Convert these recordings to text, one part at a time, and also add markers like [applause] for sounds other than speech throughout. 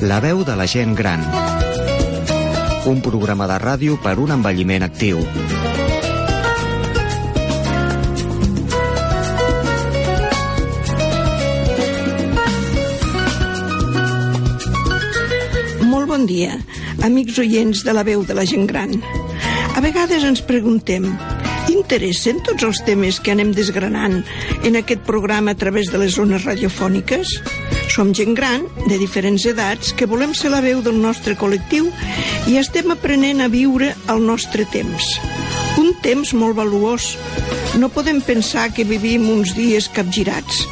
La veu de la gent gran. Un programa de ràdio per un envelliment actiu. Molt bon dia, amics oients de la veu de la gent gran. A vegades ens preguntem, interessen tots els temes que anem desgranant en aquest programa a través de les zones radiofòniques? Som gent gran, de diferents edats, que volem ser la veu del nostre col·lectiu i estem aprenent a viure el nostre temps. Un temps molt valuós. No podem pensar que vivim uns dies capgirats.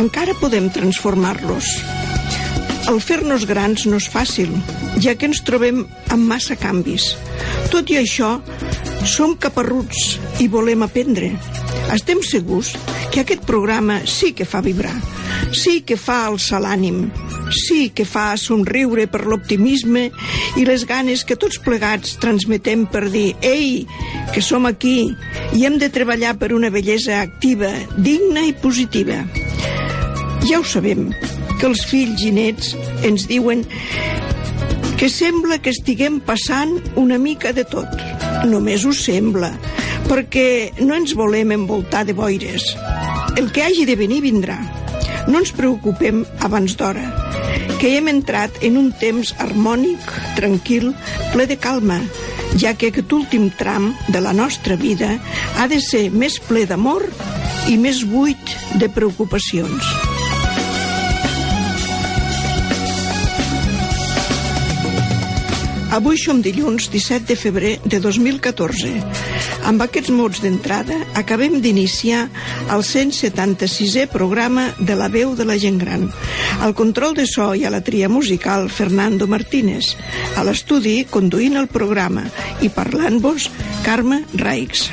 Encara podem transformar-los. El fer-nos grans no és fàcil, ja que ens trobem amb massa canvis. Tot i això, som caparruts i volem aprendre. Estem segurs que aquest programa sí que fa vibrar, sí que fa alçar l'ànim, sí que fa somriure per l'optimisme i les ganes que tots plegats transmetem per dir «Ei, que som aquí i hem de treballar per una bellesa activa, digna i positiva». Ja ho sabem, que els fills i nets ens diuen que sembla que estiguem passant una mica de tot. Només ho sembla, perquè no ens volem envoltar de boires. El que hagi de venir vindrà. No ens preocupem abans d'hora, que hem entrat en un temps harmònic, tranquil, ple de calma, ja que aquest últim tram de la nostra vida ha de ser més ple d'amor i més buit de preocupacions. Avui som dilluns 17 de febrer de 2014. Amb aquests mots d'entrada acabem d'iniciar el 176è programa de la veu de la gent gran. Al control de so i a la tria musical Fernando Martínez. A l'estudi conduint el programa i parlant-vos Carme Raix.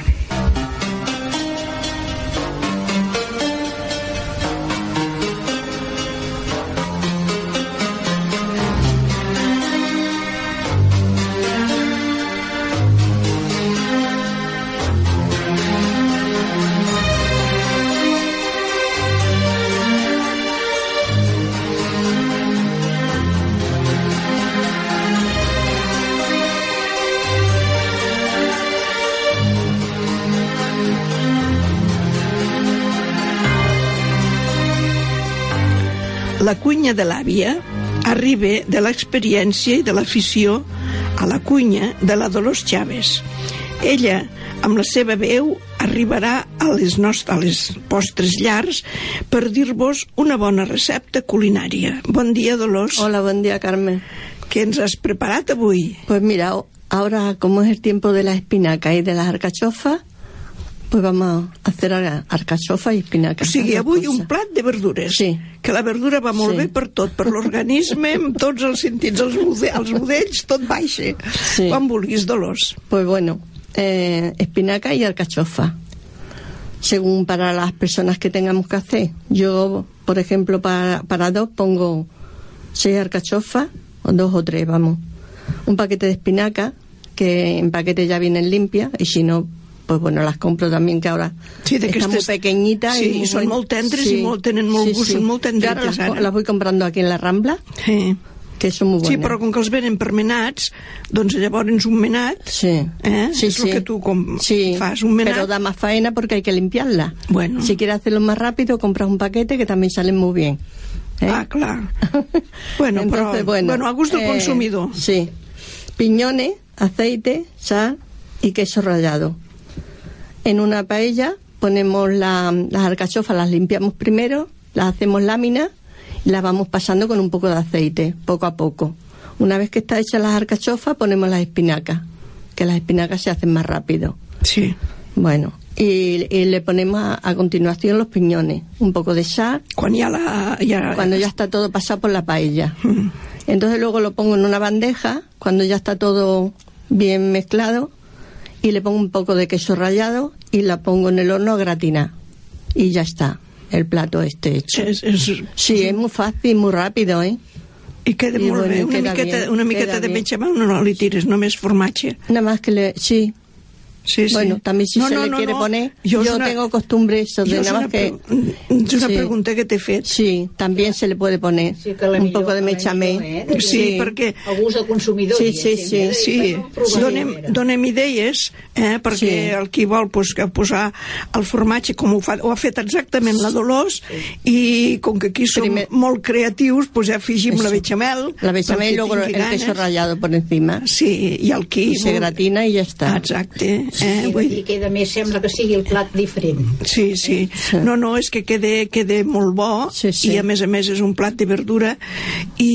La cunya de l'àvia arriba de l'experiència i de l'afició a la cunya de la Dolors Chaves. Ella, amb la seva veu, arribarà a les, nostres, a les vostres llars per dir-vos una bona recepta culinària. Bon dia, Dolors. Hola, buen día, Carmen. Què ens has preparat avui? Pues mira, ahora como es el tiempo de la espinaca y de las alcachofas, pues vamos a hacer alcachofa i espinaca. O sigui, avui un plat de verdures. Sí. Que la verdura va molt Sí. bé per tot, per l'organisme, [laughs] amb tots els sentits, els, bude, els budells, tot baixa. Sí. Quan vulguis, Dolors. Pues bueno, eh, espinaca y alcachofa. Según para las personas que tengamos que hacer. Yo, por ejemplo, para, para dos pongo seis alcachofas, o dos o tres, vamos. Un paquete de espinaca, que en paquete ya vienen limpias, y si no, pues bueno, las compro también, que ahora Sí, de están muy pequeñitas. Sí, y son molt tendres i molt- tenen molt gust, són molt Yo las, tendretes, ara. las voy comprando aquí en la Rambla, Sí. que son muy buenas. Sí, però com que els venen per menats, doncs llavors un menat, Sí. eh? sí, és el sí. que tu com Sí, fas, un menat. Pero da más faena porque hay que limpiarla. Bueno. Si quieres hacerlo más rápido, compras un paquete que también salen muy bien. ¿eh? Ah, clar. [laughs] Bueno, Entonces, però bueno, bueno, a gust del eh, consumidor. Sí. Piñones, aceite, sal y queso rallado. En una paella ponemos la- las alcachofas, las limpiamos primero, las hacemos láminas y las vamos pasando con un poco de aceite, poco a poco. Una vez que está hecha las alcachofas, ponemos las espinacas, que las espinacas se hacen más rápido. Sí. Bueno, y, y le ponemos a, a continuación los piñones, un poco de sal, la... Ja... cuando ya está todo pasado por la paella. [laughs] Entonces luego lo pongo en una bandeja, cuando ya está todo bien mezclado, y le pongo un poco de queso rallado y la pongo en el horno a gratinar. Y ya está, el plato este hecho. És, és, Sí, es muy fácil, muy rápido, ¿eh? I queda I, molt bé. Una miqueta, bien, una miqueta de bien. no, no li tires, només formatge. Nada más que le... Sí, Sí, sí. Bueno, también si No, se no, le no, quiere no. poner, Yo yo, una- tengo costumbre eso de nada más que... és una Sí. pregunta que t'he fet. Sí, también se le puede poner Sí, que un poco de mechamé. eh? Sí, perquè El gust del consumidor. Sí, sí, sí. eh? Sí, I per no provar donem, donem idees, eh, perquè Sí. el qui vol pues, que posar el formatge, com ho, fa, ho ha fet exactament la Dolors, i com que aquí som Primer- molt creatius, pues, ja afegim la bechamel. La bechamel y perquè luego el queso ganes. rallado por encima. Sí, i el qui... Y se gratina y ya está. Exacte. Sí, Eh, vull I dir, queda més, sembla que sigui el plat diferent. Sí, sí. No, no, és que quede, quede molt bo Sí, sí. i a més a més és un plat de verdura i,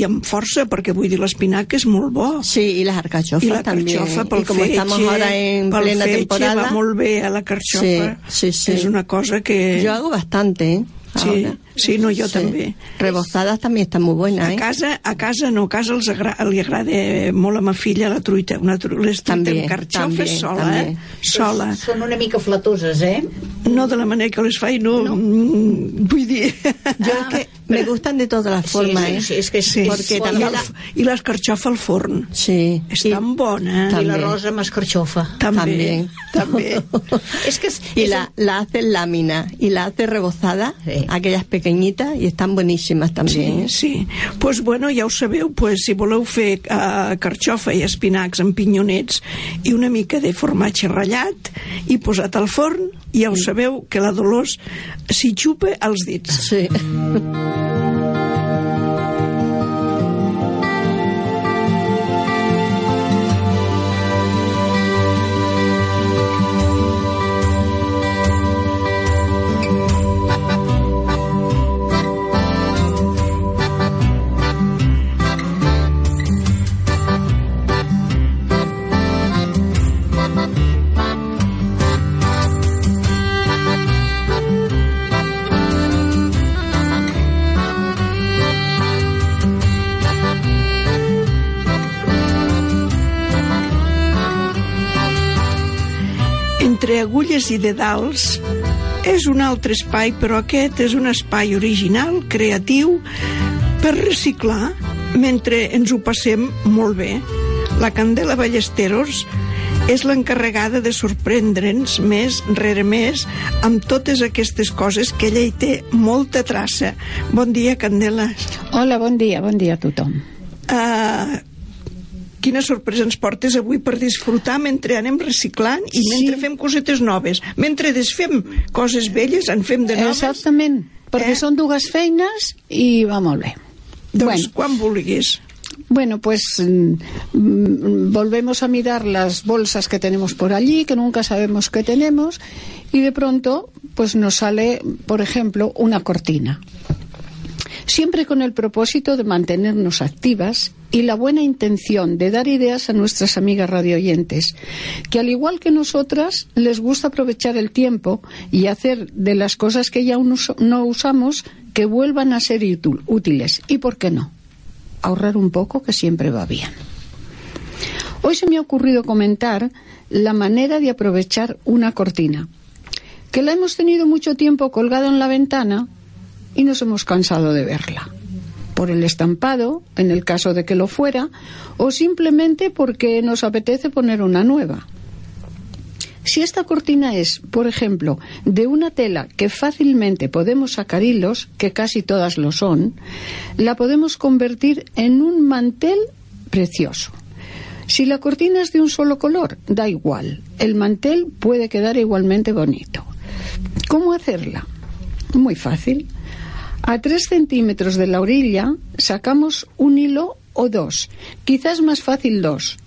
i amb força, perquè vull dir, l'espinac és molt bo. Sí, y las alcachofas I la carxofa pel y como fetge, estamos ahora en pel plena fetge temporada, va molt bé a la carxofa. Sí, sí, sí. És una cosa que... yo hago bastante, ¿eh? Sí, Ahora. sí, no, jo també. Rebozadas también están muy buenas, A ¿eh? casa, a casa no, a casa els agra li agrada molt a ma filla la truita, una tru les truita També, amb carxofa també, sola, també. eh? Sola. Són una mica flatoses, eh? No de la manera que les fa i no, mm, vull dir... Yo es que [laughs] me gustan de todas las formas, sí, ¿eh? sí, és que Sí, Porque i, també la- i l'escarxofa al forn. Sí. És Y- tan bona. I També. l'arròs amb escarxofa. També. También. També. [laughs] És que és, Y és la, la hace en lámina y la hace rebozada, Sí. aquellas pequeñitas, y están buenísimas también. Sí, ¿eh? sí. Pues bueno, ja ho sabeu, pues, si voleu fer uh, carxofa i espinacs amb pinyonets i una mica de formatge ratllat i posat al forn, ja ho sabeu que la Dolors s'hi xupa els dits. Sí. Entre agulles i dedals és un altre espai, però aquest és un espai original, creatiu, per reciclar mentre ens ho passem molt bé. La Candela Ballesteros és l'encarregada de sorprendre'ns més rere més amb totes aquestes coses que ella hi té molta traça. Bon dia, Candela. Hola, bon dia, bon dia a tothom. Uh, quina sorpresa ens portes avui per disfrutar mentre anem reciclant i Sí. mentre fem cosetes noves. Mentre desfem coses velles, en fem de noves. Exactament, perquè Eh? són dues feines i va molt bé. Doncs Bueno. quan vulguis. Bueno, pues mm, volvemos a mirar las bolsas que tenemos por allí, que nunca sabemos que tenemos, y de pronto pues nos sale, por ejemplo, una cortina. Siempre con el propósito de mantenernos activas y la buena intención de dar ideas a nuestras amigas radioyentes, que al igual que nosotras les gusta aprovechar el tiempo y hacer de las cosas que ya no usamos que vuelvan a ser útil- útiles. ¿Y por qué no? ahorrar un poco que siempre va bien. Hoy se me ha ocurrido comentar la manera de aprovechar una cortina, que la hemos tenido mucho tiempo colgada en la ventana y nos hemos cansado de verla. Por el estampado, en el caso de que lo fuera, o simplemente porque nos apetece poner una nueva. Si esta cortina es, por ejemplo, de una tela que fácilmente podemos sacar hilos, que casi todas lo son, la podemos convertir en un mantel precioso. Si la cortina es de un solo color, da igual. El mantel puede quedar igualmente bonito. ¿Cómo hacerla? Muy fácil. A 3 centímetros de la orilla sacamos un hilo o dos, quizás más fácil dos.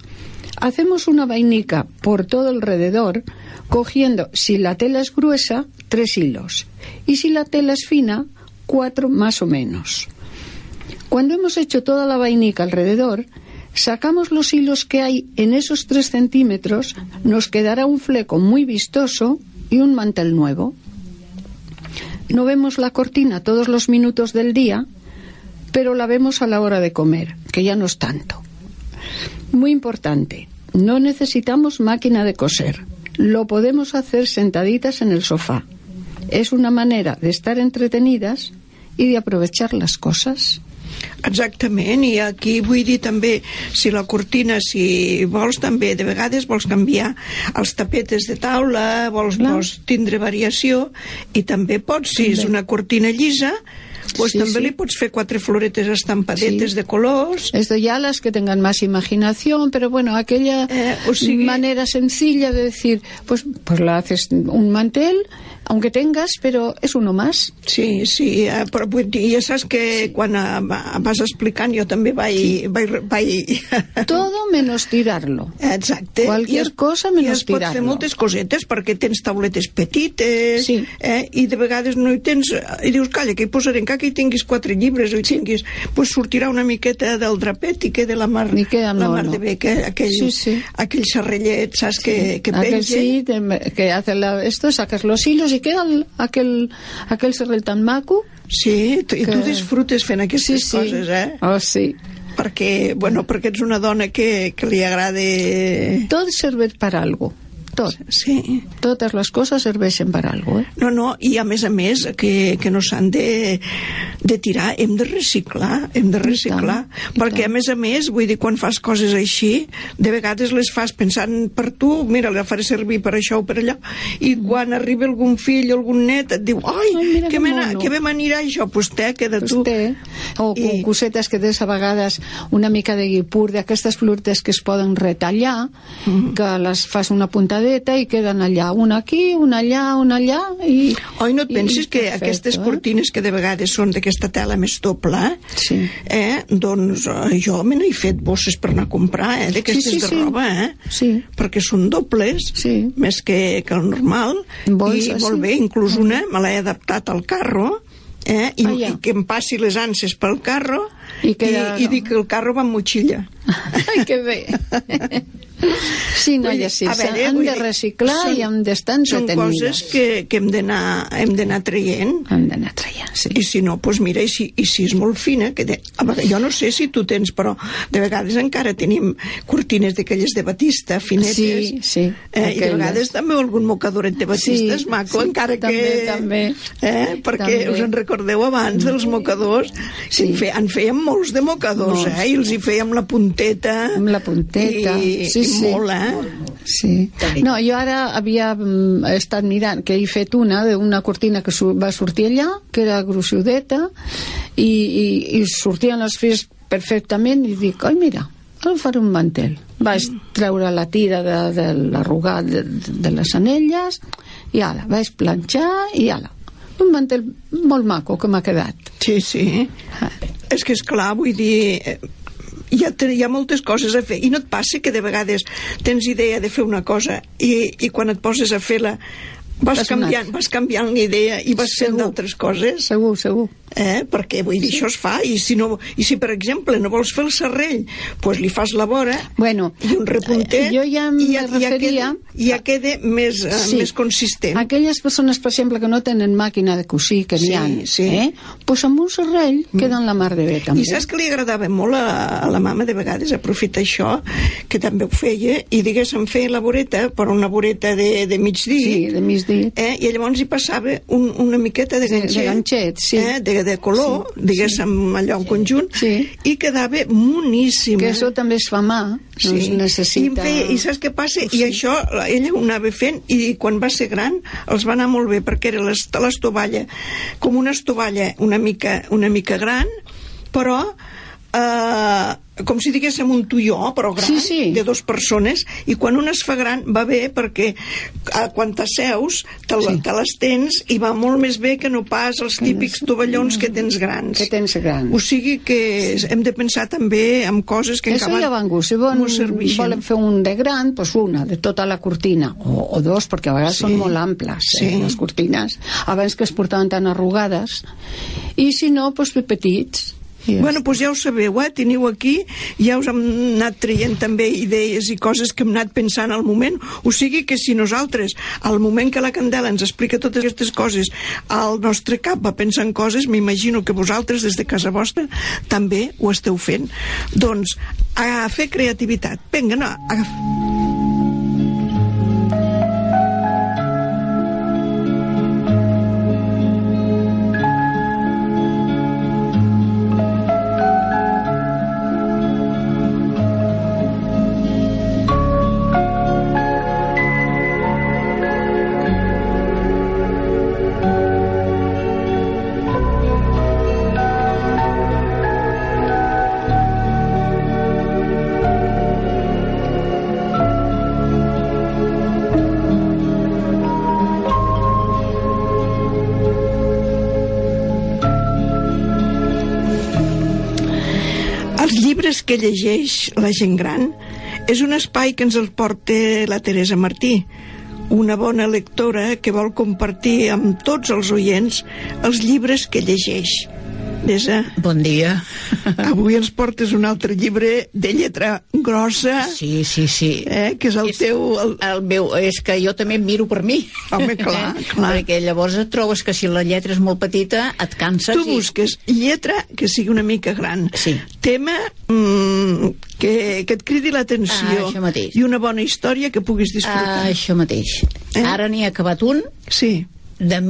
Hacemos una vainica por todo alrededor, cogiendo, si la tela es gruesa, tres hilos, y si la tela es fina, cuatro más o menos. Cuando hemos hecho toda la vainica alrededor, sacamos los hilos que hay en esos tres centímetros, nos quedará un fleco muy vistoso y un mantel nuevo. No vemos la cortina todos los minutos del día, pero la vemos a la hora de comer, que ya no es tanto. Muy importante, no necesitamos máquina de coser. Lo podemos hacer sentaditas en el sofá. Es una manera de estar entretenidas y de aprovechar las cosas. Exactament, i aquí vull dir també, si la cortina, si vols també, de vegades vols canviar els tapetes de taula, vols, Clar. vols tindre variació, i també pots, si és També. una cortina llisa, pues Sí, també sí. li pots fer quatre floretes estampadetes Sí. de colors, Esto ya las que tengan más imaginación, pero bueno, aquella Eh, o sigui- manera sencilla de decir, pues, pues la haces un mantel, aunque tengas, pero es uno más. Sí, sí, eh, però vull dir, ja saps que quan eh, va- vas explicant jo també vaig... vaig, vaig... [laughs] Todo menos tirarlo. Exacte. Qualquier I es- cosa menys I es pot fer tirar-lo. moltes cosetes perquè tens tauletes petites Sí. eh, i de vegades no hi tens i dius, calla, que hi posaré encara que hi tinguis quatre llibres o hi tinguis, pues sortirà una miqueta del drapet i queda la mar, I queda la mar mono. de bé que aquell, Sí, sí. aquell serrellet, saps, que, que aquel penja sí, te- que hace la- esto, sacas los hilos y queda el- aquel, aquel serrel tan maco. Sí, tu, i tu que- disfrutes fent aquestes Sí, sí. coses, eh? Oh, sí. Perquè, bueno, perquè ets una dona que, que li agrada... Todo sirve para algo. Todo. Sí. Todas las cosas serveixen para algo, eh? No, no, i a més a més que, que no s'han de, de tirar, hem de reciclar, hem de reciclar, tant, perquè tant. a més a més, vull dir, quan fas coses així, de vegades les fas pensant per tu, mira, la faré servir per això o per allò, i quan arriba algun fill o algun net et diu, ai, Ai, que, que me mono." que bé m'anirà això, doncs té, queda tu. Vostè, o I- cosetes que tens a vegades una mica de guipur, d'aquestes flortes que es poden retallar, Mm-hmm. que les fas una puntadeta i queden allà, una aquí, una allà, una allà, i... Oi, no et pensis i que perfecte, aquestes eh? cortines que de vegades són d'aquesta tela més doble, Sí. eh, doncs eh, jo me n'he fet bosses per anar a comprar, eh, d'aquestes Sí, sí, de sí. roba, eh? Sí. Perquè són dobles, Sí. més que, que el normal, Bolsa, i molt sí. bé, inclús una me l'he adaptat al carro, eh, i, Ah, ja. i que em passi les anses pel carro, I queda- i, i dic que el carro va amb motxilla. [laughs] Ai, que bé. [laughs] Sí, noies, sí, veure, vull de reciclar són- i han d'estar Són entretenides. coses que, que hem d'anar hem traient, Han d'anar traient, sí. i si no, doncs mira, i si, i si és molt fina, que de, a vegades, jo no sé si tu tens, però de vegades encara tenim cortines d'aquelles de batista, finetes, Sí, sí, eh, i de vegades també algun mocadoret de batista Sí, és maco, sí, encara que... també, també. Eh, perquè També. us en recordeu abans dels mocadors, Sí. en, fe, en fèiem molts de mocadors, Molts. eh, i els hi fèiem la punteta, Amb la punteta, i, sí, sí. molt, eh? Sí. No, jo ara havia mm, estat mirant, que he fet una d'una cortina que va sortir allà, que era gruixudeta, i, i, i sortien les fils perfectament, i dic, ai, mira, ara faré un mantel. Vaig treure la tira de, de l'arrugat de, de les anelles, i ara, vaig planxar, i ara, un mantel molt maco que m'ha quedat. Sí, sí. Ah. És que, és clar, vull dir... Hi ha, hi ha moltes coses a fer. I no et passa que de vegades tens idea de fer una cosa i, i quan et poses a fer-la vas canviant, vas canviant l'idea i vas fent Segur. d'altres coses Segur, segur. eh? perquè vull dir, això es fa i si, no, i si per exemple no vols fer el serrell doncs li fas la vora Bueno, i un repuntet eh, jo ja i me ja, ja, referia- queda, ja queda més, eh, Sí. més consistent Aquelles persones, per exemple, que no tenen màquina de cosir, que n'hi Sí, ha, sí. Mm. eh? pues amb un serrell queden la mar de bé, també. I saps que li agradava molt a, a la mama de vegades aprofitar això, que també ho feia, i diguéssim feia la voreta, però una voreta de, de mig dit, Sí, de mig eh, i llavors hi passava un, una miqueta de De- de ganxet, ganxet, sí. eh, de, de color, Sí, diguéssim allò en conjunt, Sí. i quedava moníssim. Que això també es fa mà, doncs necessita... I, feia, I saps què passa? I això la- ella ho anava fent i quan va ser gran els va anar molt bé perquè era l'est- l'estovalla com una estovalla una mica, una mica gran però eh, com si diguéssim un tuió però gran, Sí, sí. de dues persones i quan una es fa gran va bé perquè eh, quan t'asseus te, sí. Sí. te les tens i va molt més bé que no pas els típics tovallons que tens grans Que tens grans. o sigui que hem de pensar també en coses que Això encara ja va en gust. Si serveixen. volen fer un de gran, doncs una, de tota la cortina, o, o dos, perquè a vegades Sí. són molt amples, Sí. eh, les cortines, abans que es portaven tan arrugades, i si no, doncs petits. Ja Bueno, doncs ja ho sabeu, eh? Teniu aquí, ja us hem anat traient també idees i coses que hem anat pensant al moment. O sigui que si nosaltres, al moment que la Candela ens explica totes aquestes coses, al nostre cap va pensar en coses, m'imagino que vosaltres, des de casa vostra, també ho esteu fent. Doncs, a fer creativitat. Vinga, no, agafa. Que llegeix la gent gran és un espai que ens el porta la Teresa Martí, una bona lectora que vol compartir amb tots els oients els llibres que llegeix. Teresa, Bon dia. avui ens portes un altre llibre de lletra grossa, Sí, sí, sí. eh, que és el teu... El... El meu, és que jo també em miro per mi. Home, clar, clar. Perquè llavors et trobes que si la lletra és molt petita et canses Tu i... busques lletra que sigui una mica gran. Sí. Tema mm, que, que et cridi l'atenció. Ah, això mateix. I una bona història que puguis disfrutar. Ah, això mateix. Eh? Ara n'hi ha acabat un Sí. de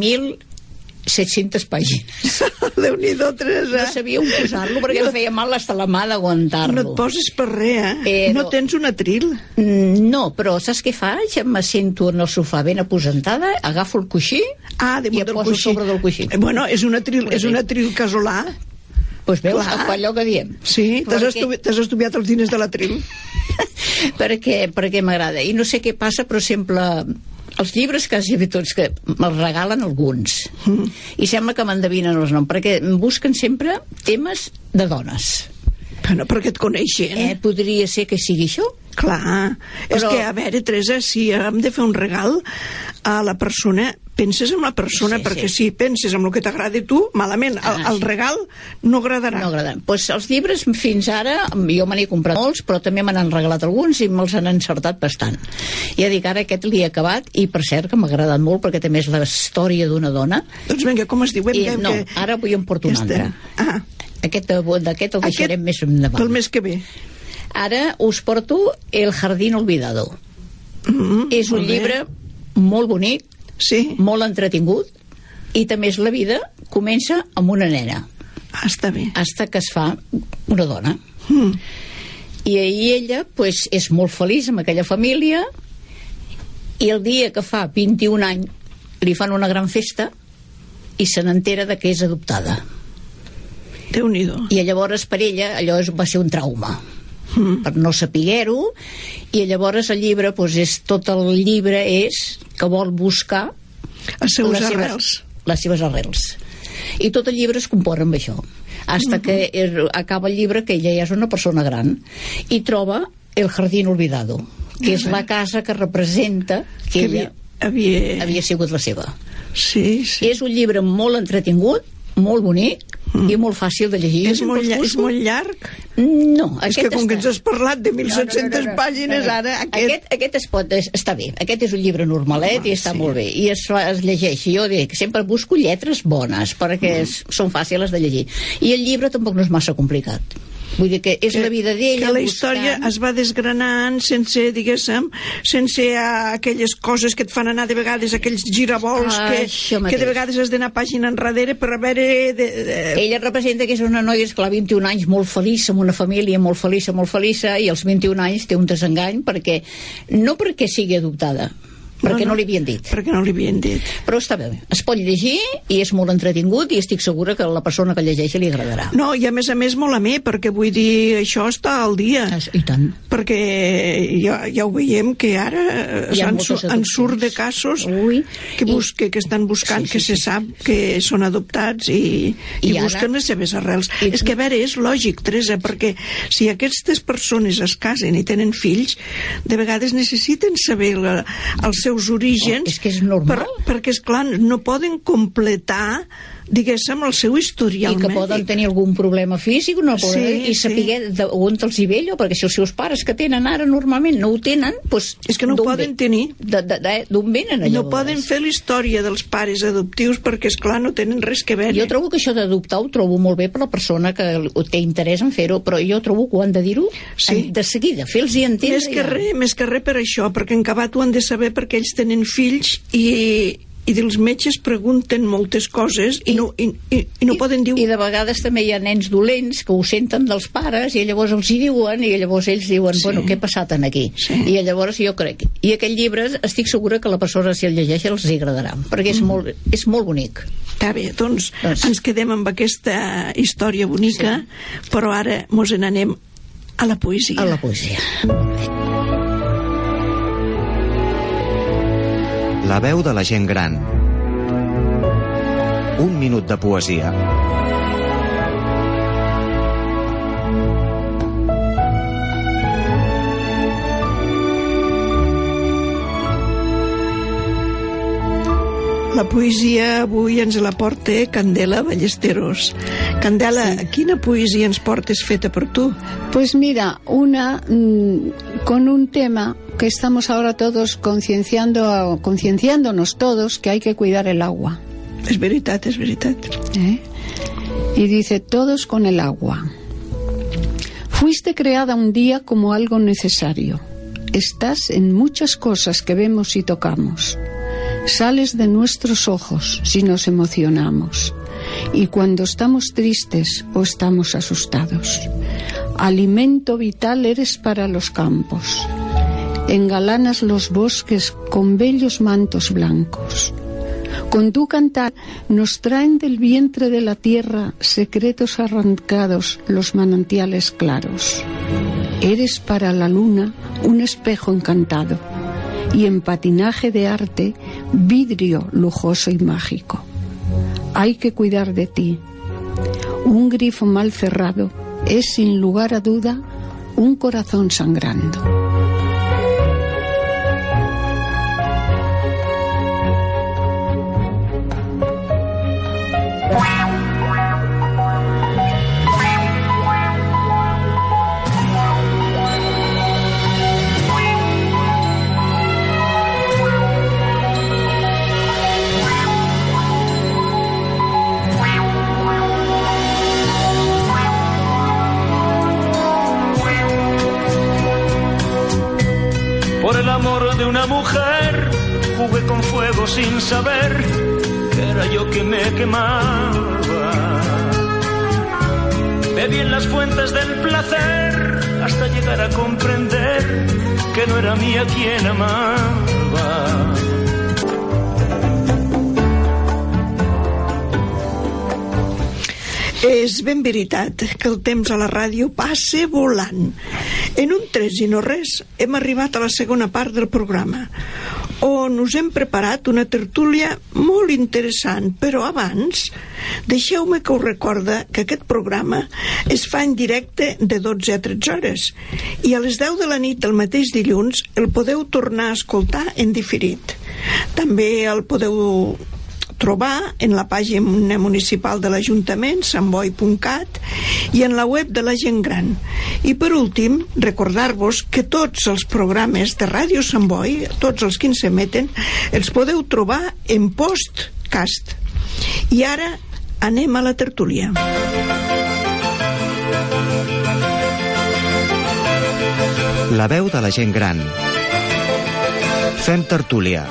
1.700 pàgines. [laughs] Déu-n'hi-do, Teresa. No sabia on posar-lo perquè em feia mal hasta la mà No d'aguantar-lo. et poses per res, eh? Però- No tens un atril. Mm, No, però saps què faig? Em sento en el sofà ben aposentada, agafo el coixí Ah, i em poso coixí. sobre del coixí. Eh, Bueno, és un atril, és un atril casolà. Doncs veus, Clar. Allò que diem. Sí, t'has Perquè- estuvi estudiat els diners de l'atril. [laughs] perquè, perquè m'agrada. I no sé què passa, però sempre els llibres quasi bé tots que me'ls regalen alguns Mm. i sembla que m'endevinen els noms perquè busquen sempre temes de dones Bueno, perquè et coneixen. eh, podria ser que sigui això Clar, és Però- que, a veure, Teresa, si hem de fer un regal a la persona, penses en la persona, Sí, perquè sí. si penses en el que t'agrada tu, malament, el, Ah, el sí. regal no agradarà. no agraden. Pues els llibres fins ara jo me n'he comprat molts però també me n'han regalat alguns i me'ls han encertat bastant ja dic ara aquest l'he acabat i per cert que m'ha agradat molt perquè també és la història d'una dona Doncs vinga, com es diu? I, no, que... ara avui em porto un Ja està. altre Ah, aquest, d'aquest el deixarem més pel endavant mes que ve. Ara us porto El jardín olvidado. Mm, És un llibre molt bonic, Sí, molt entretingut, i també és la vida comença amb una nena, ah, està bé. hasta que es fa una dona. Mm. I ahir ella pues, és molt feliç amb aquella família i el dia que fa 21 anys li fan una gran festa i se n'entera de que és adoptada. Déu-n'hi-do. I llavors per ella allò va ser un trauma Mm. [laughs] per no saber-ho i llavors el llibre doncs és, tot el llibre és que vol buscar Els seus les arrels. seves, les seves arrels i tot el llibre es compon amb això hasta que er, acaba el llibre que ella ja és una persona gran i troba el jardín olvidado que és la casa que representa que Que ella havia... havia sigut la seva Sí, sí. és un llibre molt entretingut molt bonic i molt fàcil de llegir És molt, sempre llar, els és molt llarg? no, És que com que ens està- has parlat de 1.700 pàgines, ara aquest... aquest, aquest es pot, es, està bé. Aquest és un llibre normalet i està sí. molt bé. I es, es llegeix. Jo dic, sempre busco lletres bones perquè es, són fàcils de llegir. I el llibre tampoc no és massa complicat. Vull dir que és la vida d'ella que la història buscant... es va desgranant sense, diguéssim, sense uh, aquelles coses que et fan anar de vegades, aquells giravolts Ah, que, que de vegades has d'anar pàgina enrere per a veure... De, de... Ella representa que és una noia, esclar, 21 anys, molt feliç, amb una família molt feliç, molt feliça, i als 21 anys té un desengany perquè, no perquè sigui adoptada, perquè no, no li havien dit. Perquè no li havien dit. Però està bé, es pot llegir i és molt entretingut i estic segura que la persona que llegeixi li agradarà. No, i a més a més molt a mi, perquè vull dir, això està al dia. I tant. Perquè ja, ja ho veiem que ara en, en surt de casos Ui. que, I- busque, que estan buscant, Sí, sí, que se sí. sap que són adoptats i, i, I ara- busquen les seves arrels. I- És que, a veure, és lògic, Teresa, perquè si aquestes persones es casen i tenen fills, de vegades necessiten saber la, els seus orígens Oh, és que és normal. perquè, és clar, no poden completar diguéssim, el seu historial I que mèdic. poden tenir algun problema físic no poden, Sí, i saber sí. on els hi ve allò, perquè si els seus pares que tenen ara normalment no ho tenen, doncs... És que no ho d'on poden ve? tenir. D'on venen allò? No poden fer la història dels pares adoptius perquè, és clar no tenen res que veure. Jo trobo que això d'adoptar ho trobo molt bé per la persona que té interès en fer-ho, però jo trobo que ho han de dir-ho Sí. de seguida, fer-los entendre. Més que ja. res, més que res per això, perquè en acabat ho han de saber perquè ells tenen fills i, i dels metges pregunten moltes coses i, I- no, i, i, i no poden dir I de vegades també hi ha nens dolents que ho senten dels pares i llavors els hi diuen i llavors ells diuen, Sí. sí. bueno, què ha passat en aquí? Sí. I llavors jo crec... I aquest llibre estic segura que la persona si el llegeix els hi agradarà, perquè és, molt, és molt bonic. Està bé, doncs, Doncs- ens quedem amb aquesta història bonica, però ara mos n'anem a la poesia. A la poesia. La veu de la gent gran. Un minut de poesia. La poesia avui ens la porta Candela Ballesteros. Candela, sí. quina poesia ens portes feta per tu? Pues mira, una mmm, con un tema que estamos ahora todos concienciando, concienciándonos todos que hay que cuidar el agua. És veritat, és veritat. ¿Eh? Y dice, todos con el agua. Fuiste creada un día como algo necesario. Estás en muchas cosas que vemos y tocamos. Sales de nuestros ojos si nos emocionamos y cuando estamos tristes o estamos asustados. Alimento vital eres para los campos. Engalanas los bosques con bellos mantos blancos. Con tu cantar nos traen del vientre de la tierra secretos arrancados los manantiales claros. Eres para la luna un espejo encantado y en patinaje de arte vidrio lujoso y mágico. Hay que cuidar de ti. Un grifo mal cerrado es sin lugar a duda un corazón sangrando. De una mujer jugué con fuego sin saber que era yo que me quemaba. Bebí en las fuentes del placer hasta llegar a comprender que no era mía quien amaba. És ben veritat que el temps a la ràdio passa volant. En un tres i no res hem arribat a la segona part del programa on us hem preparat una tertúlia molt interessant, però abans deixeu-me que us recorda que aquest programa es fa en directe de 12 a 13 hores i a les 10 de la nit del mateix dilluns el podeu tornar a escoltar en diferit. També el podeu trobar en la pàgina municipal de l'Ajuntament, santboi.cat, i en la web de la gent gran. I per últim, recordar-vos que tots els programes de Ràdio Sant Boi, tots els que s'emeten, els podeu trobar en postcast. I ara anem a la tertúlia. La veu de la gent gran. Fem tertúlia.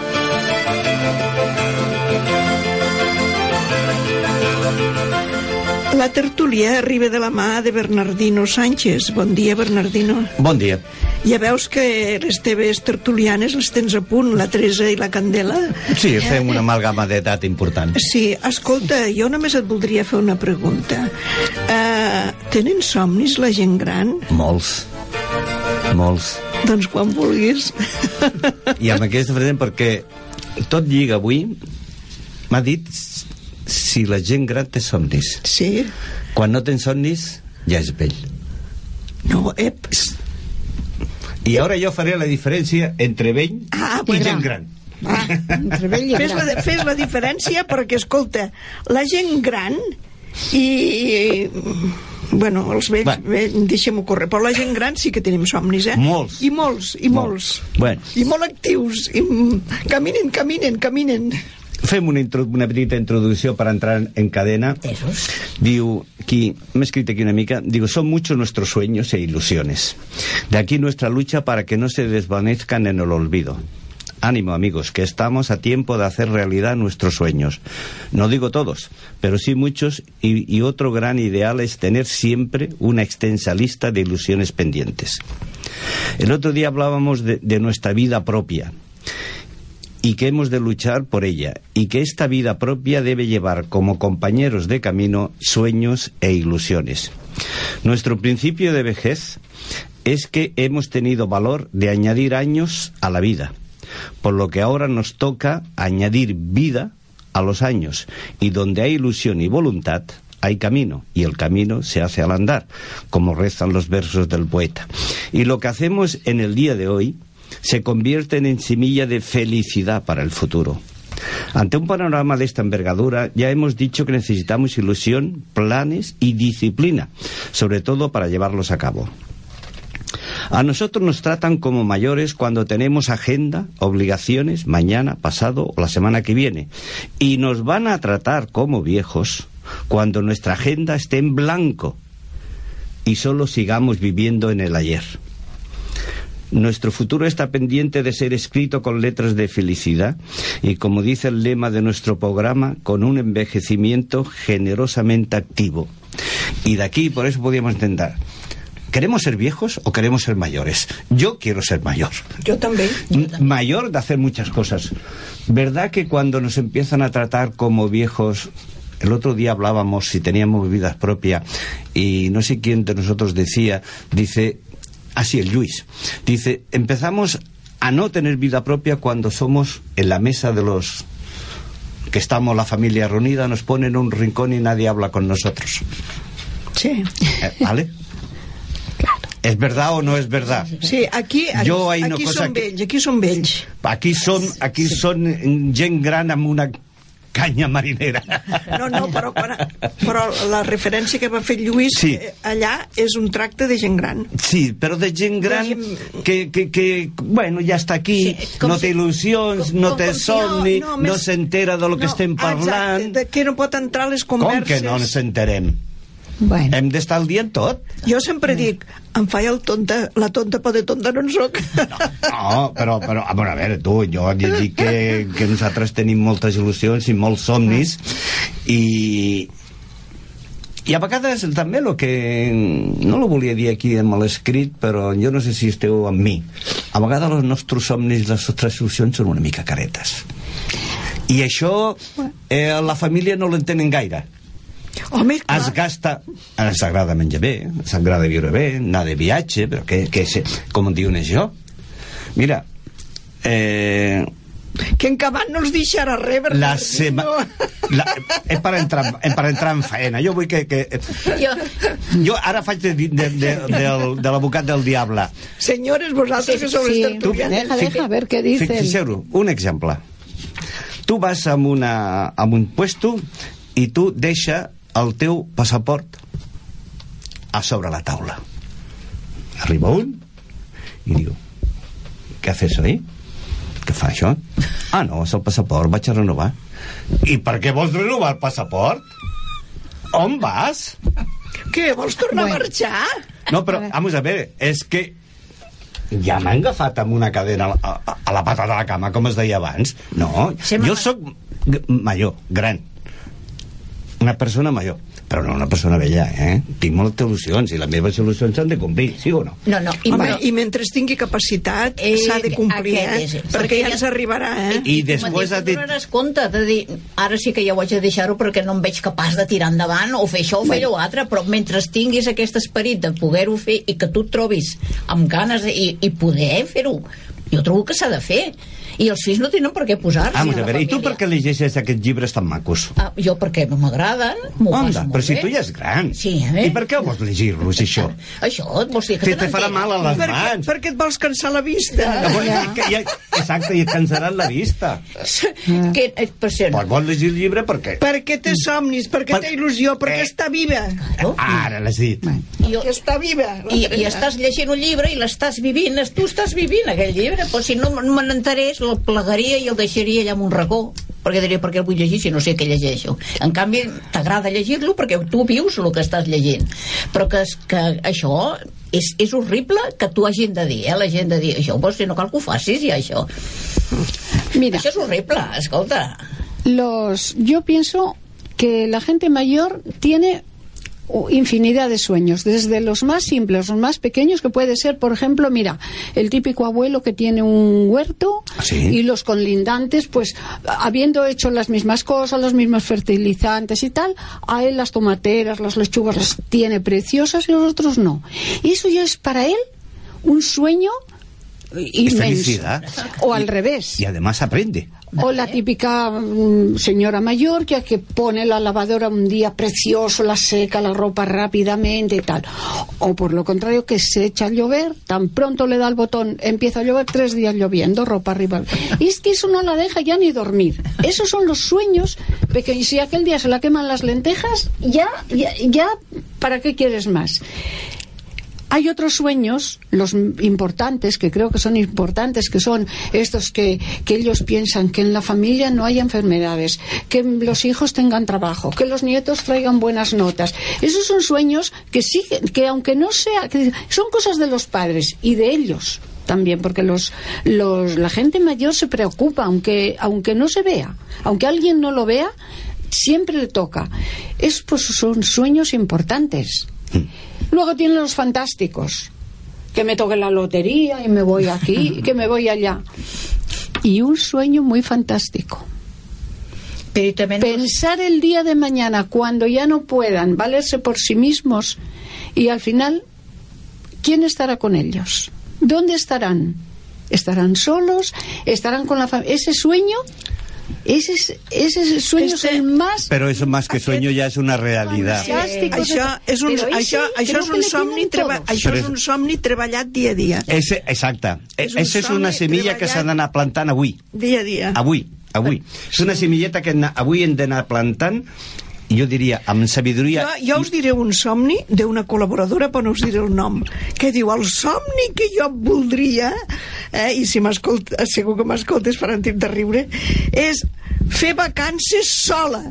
La tertúlia arriba de la mà de Bernardino Sánchez. Bon dia, Bernardino. Bon dia. Ja veus que les teves tertulianes les tens a punt, la Teresa i la Candela. Sí, fem una amalgama d'edat important. Sí, escolta, jo només et voldria fer una pregunta. Uh, tenen somnis la gent gran? Molts. Molts. Doncs quan vulguis. I amb aquesta present perquè tot lliga avui m'ha dit si la gent gran té somnis. Sí? Quan no tens somnis, ja és vell. No, ep. I ara jo faré la diferència entre vell Ah, i bueno. gent gran. Ah, Entre vell i fes, la, fes la diferència perquè, escolta, la gent gran i... Bueno, els vells, bé, deixem-ho córrer, però la gent gran sí que tenim somnis, eh? Molts. I molts, i molts. Bueno. I molt actius. I, mm, caminen, caminen, caminen. Fem una, una petita introducció per entrar en, en cadena. Esos. Diu, aquí, me he escrito aquí una mica, digo, son muchos nuestros sueños e ilusiones. De aquí nuestra lucha para que no se desvanezcan en el olvido. Ánimo, amigos, que estamos a tiempo de hacer realidad nuestros sueños. No digo todos, pero sí muchos, y, y otro gran ideal es tener siempre una extensa lista de ilusiones pendientes. El otro día hablábamos de, de nuestra vida propia y que hemos de luchar por ella y que esta vida propia debe llevar como compañeros de camino sueños e ilusiones. Nuestro principio de vejez es que hemos tenido valor de añadir años a la vida, por lo que ahora nos toca añadir vida a los años y donde hay ilusión y voluntad hay camino y el camino se hace al andar, como rezan los versos del poeta. Y lo que hacemos en el día de hoy se convierten en semilla de felicidad para el futuro. Ante un panorama de esta envergadura, ya hemos dicho que necesitamos ilusión, planes y disciplina, sobre todo para llevarlos a cabo. A nosotros nos tratan como mayores cuando tenemos agenda, obligaciones, mañana, pasado o la semana que viene. Y nos van a tratar como viejos cuando nuestra agenda esté en blanco y solo sigamos viviendo en el ayer. Nuestro futuro está pendiente de ser escrito con letras de felicidad y, como dice el lema de nuestro programa, con un envejecimiento generosamente activo. Y de aquí, por eso podíamos intentar. ¿Queremos ser viejos o queremos ser mayores? Yo quiero ser mayor. Yo también. Mayor de hacer muchas cosas. ¿Verdad que cuando nos empiezan a tratar como viejos el otro día hablábamos si teníamos vidas propias y no sé quién de nosotros decía, dice, así el Luis, dice, empezamos a no tener vida propia cuando somos en la mesa de los que estamos la familia reunida, nos ponen en un rincón y nadie habla con nosotros. Sí. Eh, ¿Vale? ¿És verdad o no és verdad? Sí, aquí, aquí, Jo una aquí cosa són que- vells, aquí són vells. Aquí són, aquí són gent gran amb una canya marinera. No, no, però, quan, però la referència que va fer Lluís Sí. eh, allà és un tracte de gent gran. Sí, però de gent gran gent- que, que, que bueno, ja està aquí, Sí, com no té si- il·lusions, com- no com- té com si somni, no, no, més- s'entera de lo que estem parlant. Exacte, de que no pot entrar a les Com converses. que no ens enterem? Bueno, Hem d'estar al dia en tot. Jo sempre dic, em faig el tonta, la tonta, però de tonta no en soc. No, però, però a veure, a veure, tu, jo et dic que, que nosaltres tenim moltes il·lusions i molts somnis i, i a vegades també el que... No lo volia dir aquí amb l'escrit, però jo no sé si esteu amb mi. A vegades els nostres somnis i les nostres il·lusions són una mica caretes. I això eh, la família no l'entenen gaire. Home, clar, Es gasta... Ens agrada menjar bé, ens agrada viure bé, anar de viatge, però què, què sé, com en diuen això? Mira, eh, que en Cabat no els deixarà. Bernat. la sema... La, és per entrar, és per entrar en faena. Jo vull que... que Jo, jo ara faig de, de, de, de, del- de l'abocat del diable. Senyores, vosaltres que sou sí. les tertulianes. Deja, deja, a ver qué dicen. Fixeu-ho, un exemple. Tu vas a, una, a un puesto i tu deixa el teu passaport a sobre la taula. Arriba un i diu què haces ahí? Què fa això? Ah, no, és el passaport, vaig a renovar. I per què vols renovar el passaport? On vas? Què, vols tornar Bueno. a marxar? No, però, vamos a ver, és que ja m'han agafat amb una cadena a, a, a la pata de la cama, com es deia abans. No, Sí, jo sóc major, gran. Una persona major, però no una persona vella, eh? Tinc moltes il·lusions i les meves il·lusions s'han de complir, sí o no? no, no. I, Home, però- i mentre tingui capacitat Eh, s'ha de complir, eh? és, Perquè, ja ens arribarà, eh? I tu després ha dit... t'adonaràs compte de dir, ara sí que ja ho haig de deixar-ho perquè no em veig capaç de tirar endavant o fer això o fer allò altre, però mentre tinguis aquest esperit de poder-ho fer i que tu et trobis amb ganes i, i poder fer-ho, jo trobo que s'ha de fer. I els fills no tenen per què posar-se. Vamos a a la veure, i tu per què llegeixes aquests llibres tan macos? Ah, jo perquè m'agraden, m'ho Onda, passo molt però si bé. tu ja és gran. Sí, eh? I per què vols llegir-los, això? [laughs] Això et vols dir que Si te farà mal a les Per què, mans. per què et vols cansar la vista? Dir que ja, exacte, i et cansaran la vista. [laughs] que, eh, per ser... Pues vols llegir el llibre per què? Perquè té somnis, perquè Per- té il·lusió, perquè Eh. està viva. Claro. Ara l'has dit. Jo, Que està viva. i, i estàs llegint un llibre i l'estàs vivint, tu estàs vivint aquell llibre, però si no me n'enterés, el plegaria i el deixaria allà en un racó perquè diria per què el vull llegir si no sé què llegeixo? En canvi t'agrada llegir-lo perquè tu vius el que estàs llegint. Però que, que això és, és horrible que tu hagin de dir eh? la gent de dir això pues, si no cal que ho facis ja això. Mira, això és horrible, escolta. Los, yo pienso que la gente mayor tiene infinidad de sueños, desde los más simples, los más pequeños, que puede ser, por ejemplo, mira, el típico abuelo que tiene un huerto ¿Sí? y los conlindantes, pues habiendo hecho las mismas cosas, los mismos fertilizantes y tal, a él las tomateras, las lechugas las tiene preciosas y los otros no. Y eso ya es para él un sueño inmenso. felicidad. O al revés. Y además aprende. O la típica mm, señora mayor que, que pone la lavadora un día precioso, la seca la ropa rápidamente y tal. O por lo contrario, que se echa a llover, tan pronto le da el botón, empieza a llover, tres días lloviendo, ropa arriba. Y es que eso no la deja ya ni dormir. Esos son los sueños pequeños. Si aquel día se la queman las lentejas, ya, ya, ya ¿para qué quieres más? Hay otros sueños, los importantes, que creo que son importantes, que son estos que, que ellos piensan que en la familia no haya enfermedades, que los hijos tengan trabajo, que los nietos traigan buenas notas. Esos son sueños que sí, que aunque no sea, son cosas de los padres y de ellos también, porque los, los, la gente mayor se preocupa, aunque, aunque no se vea, aunque alguien no lo vea, siempre le toca. Es, pues, son sueños importantes. Luego tienen los fantásticos, que me toque la lotería y me voy aquí, y [laughs] que me voy allá. Y un sueño muy fantástico. Pero también Pensar el día de mañana, cuando ya no puedan valerse por sí mismos, y al final, ¿quién estará con ellos? ¿Dónde estarán? ¿Estarán solos? ¿Estarán con la familia? Ese sueño, ese, es- ese sueño Este- es el más Pero eso más que sueño ya es una realidad. fantástico. Això és un, Però ell això, sí, això és un somni, treba, això Però és és- un somni treballat dia a dia. Ese, exacte. És un és una semilla que s'ha d'anar plantant avui. Dia a dia. Avui, avui. És una semilleta que avui hem d'anar plantant, jo diria, amb sabidoria... Jo, jo us diré un somni d'una col·laboradora, però no us diré el nom, que diu, el somni que jo voldria, eh, i si m'escolta, segur que m'escoltes faran temps de riure, és fer vacances sola,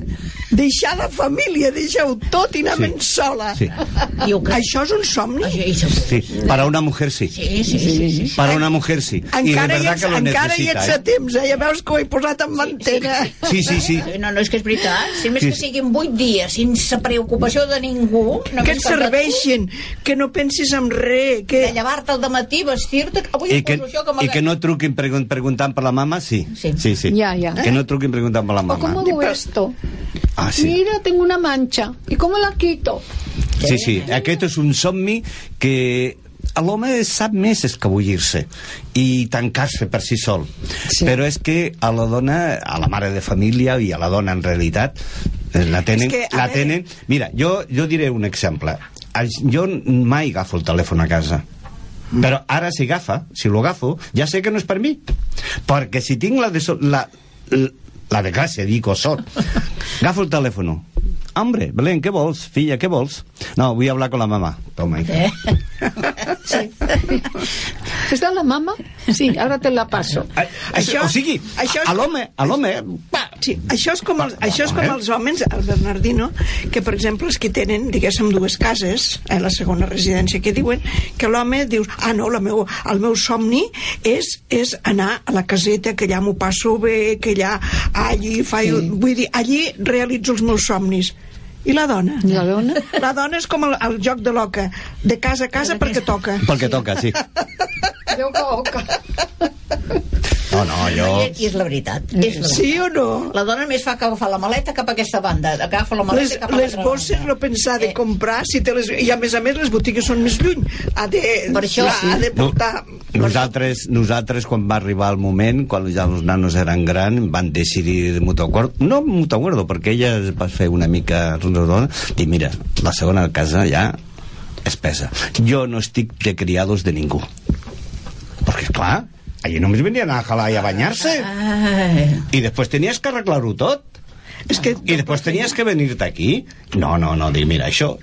deixar la família, deixar-ho tot i anar Sí. sí. sola. Sí. Crec- Això és un somni? Sí, para una mujer sí. sí, sí, sí, sí, sí. Para una mujer sí. De Encara, hi verdad ets, que lo encara hi necesita. ets a ¿eh? temps, eh? Ja veus que ho he posat en mantega. Sí, sí, sí. No, no, és que és veritat. Si més Sí, que sí. siguin vuit dies sense preocupació de ningú... Que et per de serveixin, que no pensis en res, De que... llevar-te al matí, vestir-te... Avui I que, això que I que no truquin pregun preguntant per la mama, sí. Sí. sí, sí. Ya, ya. Que no truquin preguntant per la ¿O mama. cómo hago esto? Ah, sí. Mira, tengo una mancha. ¿Y cómo la quito? Sí, sí, aquest és un somni que l'home sap més escabullir-se i tancar-se per si sol. Sí. Però és que a la dona, a la mare de família i a la dona en realitat, eh, la tenen... És que, la tenen... Mira, jo, jo diré un exemple. Jo mai agafo el telèfon a casa. Però ara si agafa, si lo agafo, ja sé que no és per mi. Perquè si tinc la, de la, la, la desgràcia, dic, o sort, agafo el telèfon. Hombre, Belén, què vols? Filla, què vols? No, vull hablar con la mamá. Toma. Eh? [laughs] [laughs] ¿Está la mamá? Sí, ahora te la paso. A, això, Això- o sigui, això és- a l'home, a l'home, pa, Sí, això és com, els, això és com eh? els homes, el Bernardino, que per exemple els que tenen, diguéssim, dues cases, a la segona residència, que diuen que l'home diu, ah no, la meu, el meu somni és, és anar a la caseta, que allà m'ho passo bé, que allà, allí faig... Sí. Vull dir, allí realitzo els meus somnis. I la dona? ¿Y la dona? La dona és com el, el joc de l'oca, de casa a casa perquè toca. perquè toca, sí. Oca a oca. No, no, jo... I, és la veritat. És la veritat. Sí o no? La dona només fa agafar la maleta cap a aquesta banda. Agafa la maleta les, cap a les bosses no pensar de Eh. comprar si te les, i a més a més les botigues són més lluny ha de, Per això, ha, sí. ha de No, portar nosaltres, nosaltres, quan va arribar el moment, quan ja els nanos eren grans, van decidir mutuo acuerdo, no mutuo acuerdo, perquè ella es va fer una mica rondona, i mira, la segona casa ja és pesa. Jo no estic de criados de ningú. Perquè, clar, allí només venien a jalar i a banyar-se. I després tenies que arreglar-ho tot. és que I després tenies que venir-te aquí. No, no, no, dic, mira, això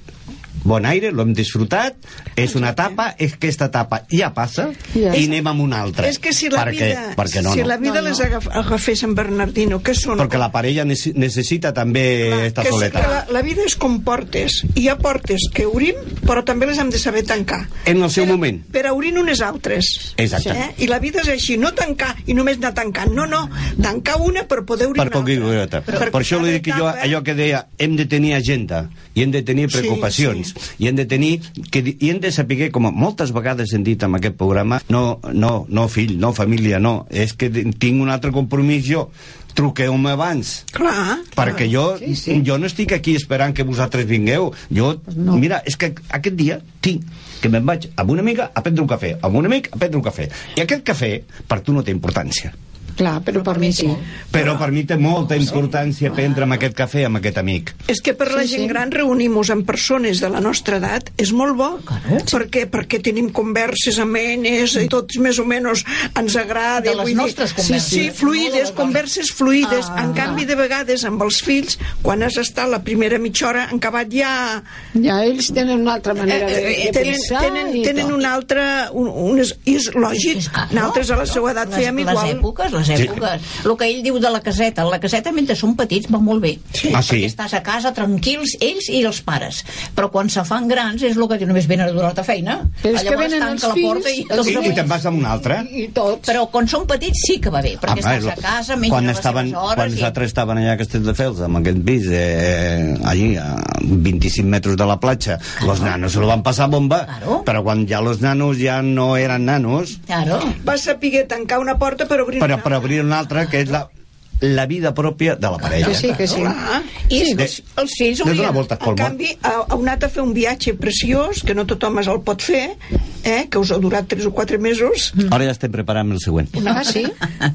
bon aire, lo hem disfrutat, és una etapa, és que aquesta etapa ja passa Ja. i anem amb una altra. és que si la perquè, vida, perquè no, si no. la vida No, no. les agaf, agafés en Bernardino que són Perquè la parella nece- necessita també Clar, esta que, soleta. que la, la vida és com portes hi ha portes que obrim però també les hem de saber tancar En el seu per, moment. per obrir unes altres Exacte. eh? i la vida és així, no tancar i només anar tancant, no, no, tancar una per poder obrir Per, una per, altra per això li dic que jo, allò que deia, hem de tenir agenda i hem de tenir Sí, preocupacions. Fills i hem de tenir que, i hem de saber com moltes vegades hem dit en aquest programa no, no, no fill, no família no, és que tinc un altre compromís jo. Truqueu-me abans. Clar. perquè jo, Sí, sí. jo no estic aquí esperant que vosaltres vingueu. Jo, no. mira, és que aquest dia tinc que me'n vaig amb una amiga a prendre un cafè amb un amic a prendre un cafè. I aquest cafè per tu no té importància Clar, però per mi sí. però per mi té molta importància prendre amb aquest cafè amb aquest amic És que per la gent gran reunir-nos amb persones de la nostra edat és molt bo. Perquè, perquè tenim converses amenes i tots més o menys ens agrada. De les nostres Sí, converses. sí, fluides, Molt converses fluides. Ah, en canvi, de vegades, amb els fills, quan has estat la primera mitja hora, han acabat ja... Ja ells tenen una altra manera de, Eh, de tenen, pensar tenen, tenen tot. un altre... Un, un, és, i és lògic. Nosaltres a la seva edat les, fèiem les igual. èpoques, les èpoques. El que ell diu de la caseta, la caseta mentre són petits va molt bé. Ah, sí? Perquè estàs a casa tranquils, ells i els pares. Però quan se fan grans és el que diu, només venen a donar-te feina. Però és que venen els la porta fills, i... els i, i te'n vas amb un altre I tots. Però quan són petits sí que va bé, perquè Home, estàs a casa, menges quan les estaven, seves hores... quan i... nosaltres estaven allà a Castelldefels amb aquest pis eh, allí a 25 metres de la platja los nanos se lo van passar bomba Claro. però quan ja los nanos ja no eren nanos Claro. Va saber tancar una porta per obrir però una per obrir una altra que és la, la vida pròpia de la parella Que sí, que sí. Clar. I Sí, els, els fills haurien... pel En món canvi, ha, ha anat a fer un viatge preciós, que no tothom es el pot fer, eh, que us ha durat 3 o 4 mesos. ara ja estem preparant el següent Ah, sí?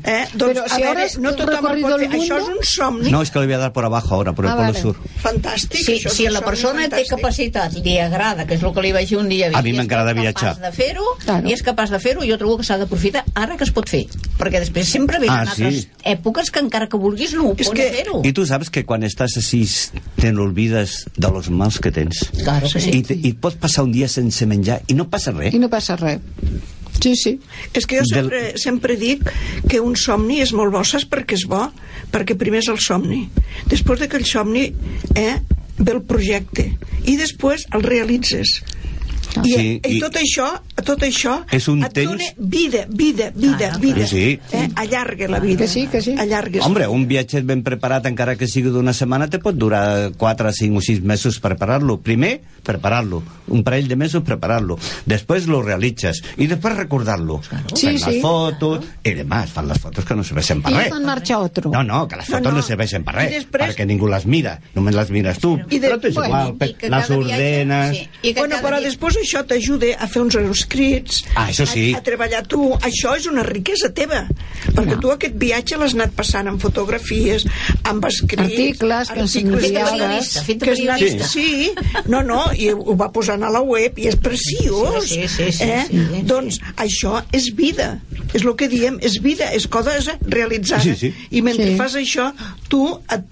Eh? Doncs, Però a si veure, ahora es no tothom el pot fer. Això és un somni no, es que le voy a dar por abajo ahora por el Ah, polo vale. sur fantàstic. Això és si la persona té fantàstic. capacitat, li agrada, que és el que li vaig dir un dia, A mi i és m'agrada capaç viatjar. de fer-ho, Claro. i és capaç de fer-ho, jo trobo que s'ha d'aprofitar ara que es pot fer, perquè després sempre venen Ah, sí? altres èpoques que encara que vulguis no ho És pots que- fer-ho. Y tú sabes que cuando estás así te n'olvides de los mals que tens. Claro que sí. I, te, I pots passar un dia sense menjar i no passa res. I no passa res. Sí, sí. És que jo Del- sempre, sempre dic que un somni és molt bo, saps per què és bo? Perquè primer és el somni. Després d'aquell somni eh, ve el projecte i després el realitzes. I, Sí, i, i- tot això, tot això És un et dona temps- vida, vida, vida, Ah, vida. Sí. Eh? Allarga la vida. Que sí, que sí. Allargues. Hombre, un viatge ben preparat, encara que sigui d'una setmana, te pot durar 4, 5 o 6 mesos preparar-lo. Primer, preparar-lo. Un parell de mesos preparar-lo. Després lo realitzes. I després recordar-lo. Sí, Fan sí. les fotos. I demás, fan les fotos que no serveixen per I res. en marxa otro. No, no, que les No, fotos no, no. serveixen per I res, després- perquè ningú les mira, només les mires tu. I de- Però t'és bueno, igual, i que les cada viatge- ordenes... sí. I que Bueno, cada però dia- després això t'ajuda a fer uns escrits, Ah, això sí. a, a treballar tu. Això és una riquesa teva, perquè tu aquest viatge l'has anat passant amb fotografies, amb escrits... Articles que articles fet de que has anat- periodista. Sí, no, no, i ho va posant a la web i és preciós. Sí, sí, sí, eh? sí, sí. Doncs això és vida, és el que diem, és vida, és cosa realitzada. Sí, sí. I mentre Sí. fas això, tu et,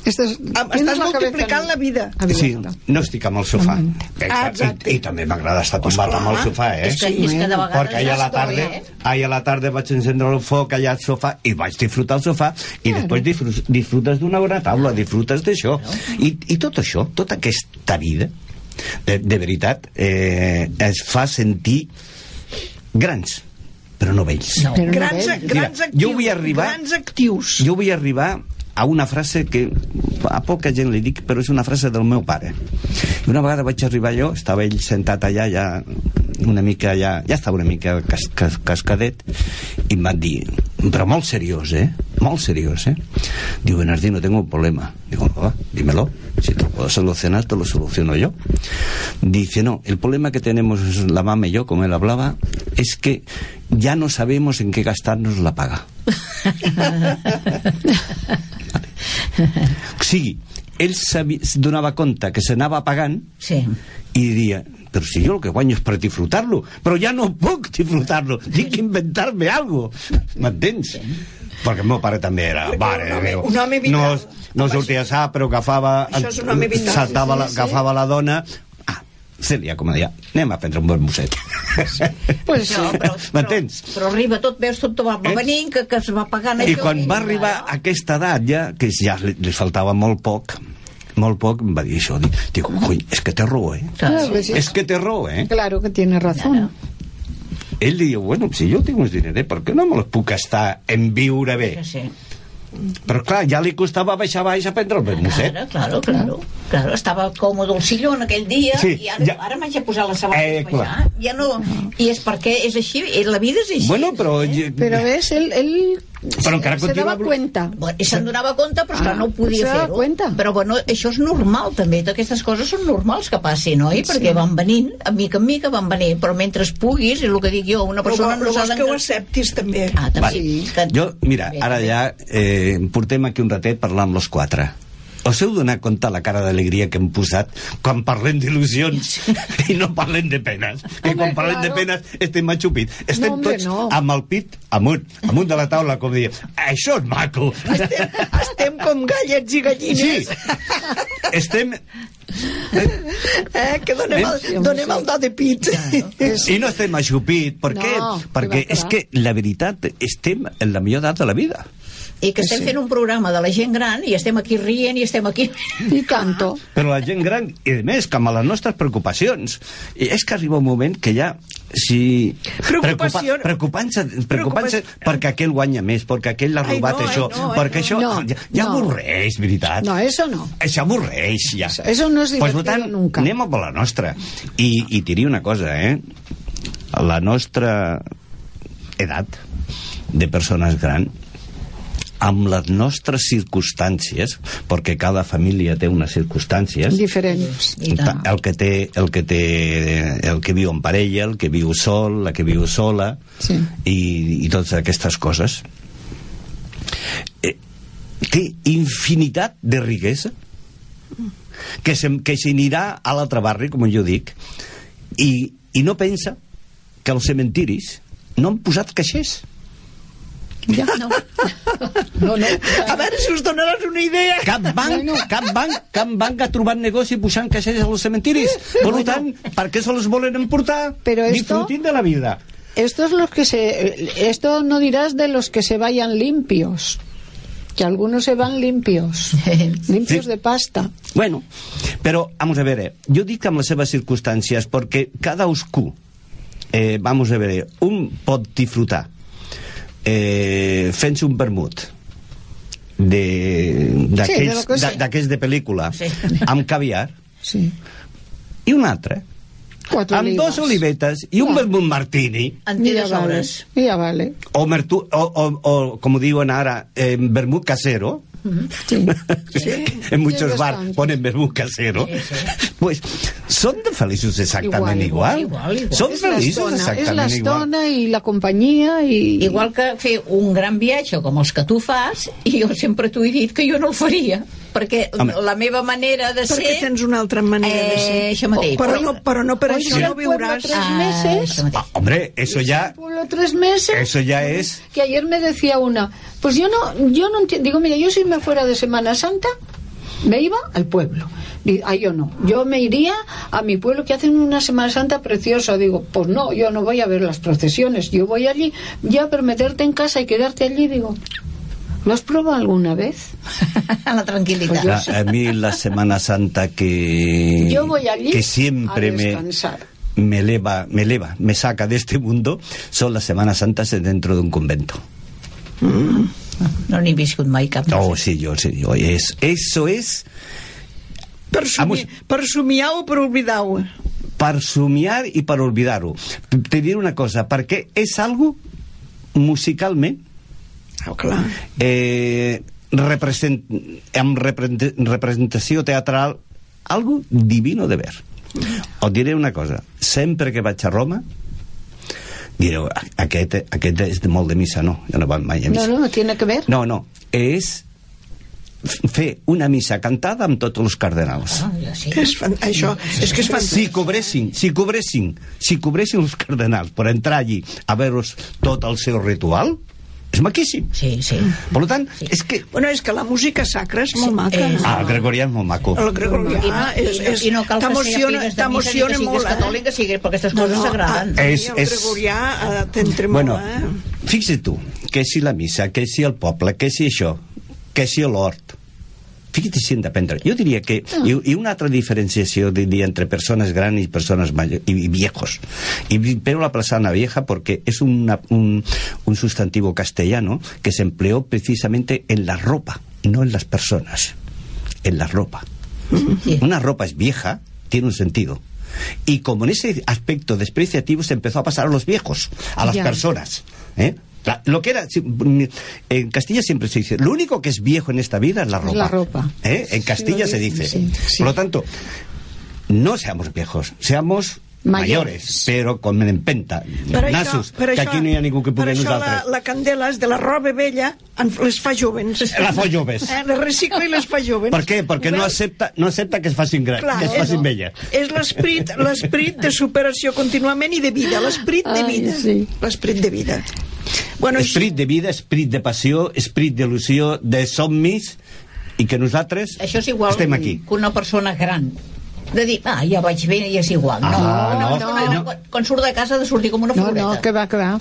Estàs, tienes estàs la cabeza multiplicant la vida. Sí, abierta. no estic amb el sofà. Ah, I, exacte. I, també m'agrada estar tombat amb el sofà, eh? És que, és que de vegades Perquè ahir a la tarda, eh? ahir a la tarda vaig encendre el foc allà al sofà i vaig disfrutar el sofà i després disfrutes, disfrutes d'una bona taula, disfrutes d'això. I, I tot això, tota aquesta vida, de, de veritat, eh, es fa sentir grans, però no vells. No. Però no Grans, veig. grans Mira, actius. jo vull arribar- Grans actius. Jo vull arribar a una frase que a poca gent li dic, però és una frase del meu pare. I una vegada vaig arribar jo, estava ell sentat allà, ja una mica ja, ja estava una mica cas, cas, cascadet, i em van dir, però molt seriós, eh? Molt seriós, eh? Diu, Bernardino, tengo un problema. Digo, va, dímelo. Si te lo puedo solucionar, te lo soluciono yo. Dice, no, el problema que tenemos la mamá y yo, como él hablaba, es que ya no sabemos en qué gastarnos la paga. [laughs] [laughs] O sigui, ell es donava compte que s'anava pagant Sí. i diria, però si jo el que guanyo és per disfrutar-lo, però ja no puc disfrutar-lo, tinc que inventar-me algo. M'entens? Perquè el meu pare també era, mare un home- un home vital. no, no sortia sa, però agafava, saltava la, Sí, sí. agafava la dona, Cèlia, com deia, anem a prendre un bon mosset. [laughs] Pues sí. No, però, M'entens? Però, però arriba tot, veus tot va Eh? venint, que, que es va pagant I quan va arribar a aquesta edat ja, que ja li, li faltava molt poc, molt poc, em va dir això, dic, dic coi, és que té raó, eh? Claro que sí. És que té raó, eh? Claro que tiene razón. Ell diu, bueno, si jo tinc uns diners, per què no me els puc gastar en viure bé? Sí, sí. Però clar, ja li costava baixar baix a prendre el vermuset. Claro, claro, claro. Claro, estava còmode el sillón aquell dia Sí, i ara, ja- ara m'haig de posar les sabates Eh. Ja no... I és perquè és així, eh, la vida és així. Bueno, però... Pero ves, él, él Però encara se blo- cuenta. Bueno, se'n donava compte, però esclar, Ah, no podia se daba fer-ho. cuenta. Però bueno, això és normal també, aquestes coses són normals que passin, oi? Perquè van venint, a mica en mica van venint, però mentre puguis, és el que dic jo, una Però, persona però no vols que ho acceptis també. Ah, també. Vale. Que... Jo, mira, ara ja eh, portem aquí un ratet parlant amb los quatre. Us heu donat compte la cara d'alegria que hem posat quan parlem d'il·lusions i no parlem de penes? Que quan Home, parlem de claro. penes estem matxupit. Estem No, hombre, tots no. amb el pit amunt, amunt de la taula, com dient, això és maco. Estem, estem com gallets i gallines. Sí, estem... Eh, que donem el, donem el do de pit. I no estem aixupit. Per què? No, Perquè és que la veritat estem en la millor edat de la vida. I que estem fent un programa de la gent gran i estem aquí rient i estem aquí... Y tanto. Però la gent gran, i a més, que amb les nostres preocupacions, i és que arriba un moment que ja si... Preocupació- Preocupant-se preocupant perquè aquell guanya més, perquè aquell l'ha Ai, robat no, ai, això, no, ai, perquè no. això No, ja, ja no. avorreix, veritat. No, eso no. Això avorreix, ja. Eso- eso no és pues, divertido per tant, nunca. anem a per la nostra. I, I t'hi diré una cosa, eh? La nostra edat de persones gran amb les nostres circumstàncies, perquè cada família té unes circumstàncies, tant. el que té el que té el que viu en parella, el que viu sol, la que viu sola Sí. i, i totes aquestes coses eh, té infinitat de riquesa que se, que s'anirà a l'altre barri, com jo dic i, i no pensa que als cementiris no han posat caixers Ya. No. No, no. A veure si us donaràs una idea. cap banc, cap banc, cap banc ha trobat negoci posant caixers als cementiris. Per tant, per què se els volen emportar? Pero esto- Disfrutin de la vida. Esto es los que se. Esto no dirás de los que se vayan limpios. Que algunos se van limpios. [laughs] limpios Sí. de pasta. Bueno, però, vamos a veure, jo dic amb les seves circumstàncies perquè cada oscú, eh, vamos a veure, un pot disfrutar eh, fent-se un vermut d'aquells de, sí. d'aquells de pel·lícula Sí. amb caviar Sí. i un altre Cuatro amb olivas. dos olivetes i un vermut martini de vale. ya vale. o, mertu, o, o, o com diuen ara eh, vermut casero Sí. en muchos Sí, bars bastante. ponen vermut casero. Pues son de feliços exactament igual, Igual, igual, igual. són Es la feliços estona, es la exactament igual? estona y la compañía y... Igual que fer un gran viatge com els que tu fas, i jo sempre t'ho he dit que jo no el faria, perquè Home. la meva manera de ser... Perquè tens una altra manera de ser. Eh, això mateix. Però no, però no per això no viuràs... tres Ah, meses. això. Ah, hombre, eso ya Pueblo tres meses. eso ya es Que ayer me decía una, pues yo no, yo no entiendo, digo, mira, yo si me fuera de Semana Santa, me iba al pueblo. Di- Ah, yo no, yo me iría a mi pueblo que hacen una Semana Santa preciosa. Digo, pues no, yo no voy a ver las procesiones, yo voy allí, ya, pero meterte en casa y quedarte allí, digo, ¿lo has probado alguna vez? [laughs] la tranquil·litat. Pues a, a mí la Semana Santa que Yo voy allí que siempre a me descansar. me eleva, me eleva, me saca de este mundo son las Semanas Santas dentro de un convento. No n'he viscut mai cap. Oh, sí, yo, sí, yo, es, eso es Per, sumi, Vamos. per somiar o per oblidar-ho. per somiar i per oblidar-ho. Te diré una cosa, perquè és algo musicalment Oh, clar. eh, represent, amb represent, representació teatral algo divino de ver. Et diré una cosa, sempre que vaig a Roma direu, "A- aquest, aquest és de molt de missa, no, jo no vaig mai a No, missa. no, tiene que ver. No, no, és fer una missa cantada amb tots els cardenals. Ah, ja sí. És fan... Això és que és fantàstic. Si cobressin, si cobressin, si cobressin els cardenals per entrar allí a veure tot el seu ritual, és maquíssim. Sí, sí. Per tant, és que... Bueno, és que la música sacra és molt maca. eh, Ah, el gregorià és molt maco. El gregorià I no, és, no, és, I no cal que t'emociona- siguis de missa, ni que siguis molt, catòlic, que sigui, perquè aquestes No, coses no, s'agraden. a, a mi És- el és- gregorià eh, t'entra Bueno, molt, eh? fixa't tu, que si la missa, que si el poble, que si això, que si l'hort, fixa't si hem d'aprendre. Jo diria que, i, i una altra diferenciació diria entre persones grans i persones mayores, i, i viejos. Y pero la persona vieja porque es una, un, un sustantivo castellano que se empleó precisamente en la ropa, no en las personas, en la ropa. Sí. Una ropa es vieja, tiene un sentido. Y como en ese aspecto despreciativo se empezó a pasar a los viejos, a las Ya. personas. ¿eh? La- lo que era mm, en Castilla siempre se dice lo único que es viejo en esta vida es la ropa, la ropa. ¿Eh? en Castilla Sí, se dice sí, sí. por lo tanto no seamos viejos seamos mayores, Mayores. pero con empenta Per això, nassos, per que això, aquí no hi ha ningú que per pugui això la, nosaltres la candela és de la roba vella en, les fa jovens. la fa joves Eh, les recicla i les fa jovens. per què? perquè no accepta, no accepta que es facin gran, Clar, que es facin velles És l'esperit l'esperit de superació contínuament i de vida, l'esperit de Ai, vida. sí. L'esperit de vida. Bueno, Esperit de vida, esperit de passió, esperit d'il·lusió, de somnis, i que nosaltres Això és igual estem aquí. que una persona gran de dir, ah, ja vaig bé i és igual. No, Ah, no, no, no, no, no. Quan, quan surt de casa ha de sortir com una No, floreta. no, que va, que va.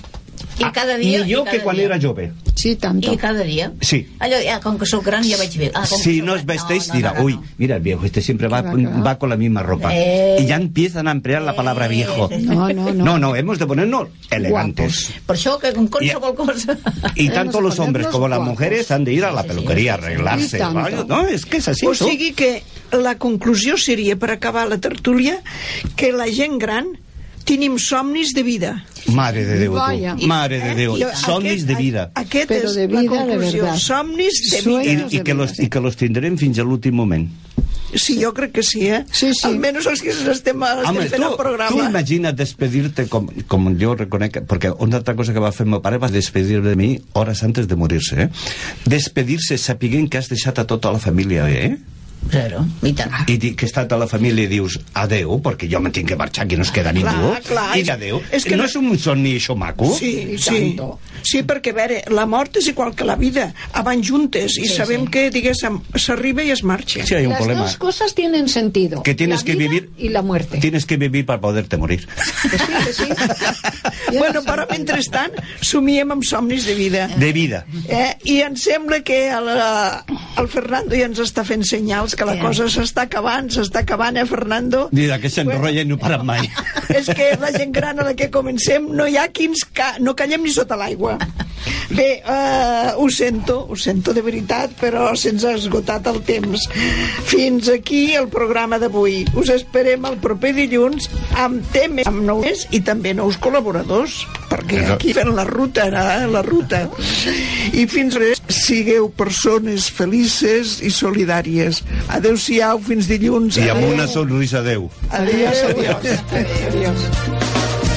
I cada dia... Millor i cada que quan dia. era jove. Sí, tanto. I cada dia. Sí. Allò, ja, com que sóc gran ja vaig bé. Ah, com Si no os vestéis, no, no, dirá, no, no. uy, mira el viejo, este siempre va, va, va. con la misma ropa. Eh. Y ya empiezan a emplear la palabra viejo. No, no, no. No, no, hemos de ponernos elegantes. Per això que con qualsevol cosa... Y tanto los hombres como las guapos. mujeres han de ir a la peluquería a arreglarse. No, es que es así. o sigui que la conclusió seria, per acabar la tertúlia, que la gent gran tenim somnis de vida. Madre de Déu, Vaya. tu. Madre de Déu. I Somnis de vida. Aquest Però és de la vida, de conclusió. Somnis de vida. I, i, que los, I que los tindrem fins a l'últim moment. Sí, jo crec que sí, eh? Sí, sí. Almenys els que estem, estem Home, fent tu, el programa. tu imagina't despedir-te com, com jo reconec, perquè una altra cosa que va fer meu pare va despedir de mi hores antes de morir-se, eh? Despedir-se sapiguent que has deixat a tota la família, eh? Zero, i tant. I di- que està tota la família i dius adeu, perquè jo me tinc que marxar, aquí no es queda ningú. clar, I és- adeu. és que no no- és un somni això maco? Sí, I sí. tanto. Sí, perquè, a veure, la mort és igual que la vida. Van juntes i Sí, sabem sí. que, diguéssim, s'arriba i es marxa. Sí, hay un Las problema. dos cosas tienen sentido. Que tienes La que vivir... Y la muerte. Tienes que vivir para poderte morir. Que sí, que sí. [laughs] [laughs] Bueno, però mentrestant somiem amb somnis de vida. De vida. Eh? I em sembla que el, el Fernando ja ens està fent senyals que la Eh. cosa s'està acabant, s'està acabant, eh, Fernando? Mira, que s'enrotlla i no para mai. [laughs] És que la gent gran a la que comencem no hi ha qui ens ca... no callem ni sota l'aigua. Bé, uh, ho sento, ho sento de veritat, però se'ns ha esgotat el temps. Fins aquí el programa d'avui. Us esperem el proper dilluns amb temes, amb nous i també nous col·laboradors, perquè Però- aquí fent la ruta, eh, la ruta. I fins res, sigueu persones felices i solidàries. Adéu-siau, fins dilluns. I amb Adéu. una sonrisa, adeu. Adéu. Adiós, adiós. adiós.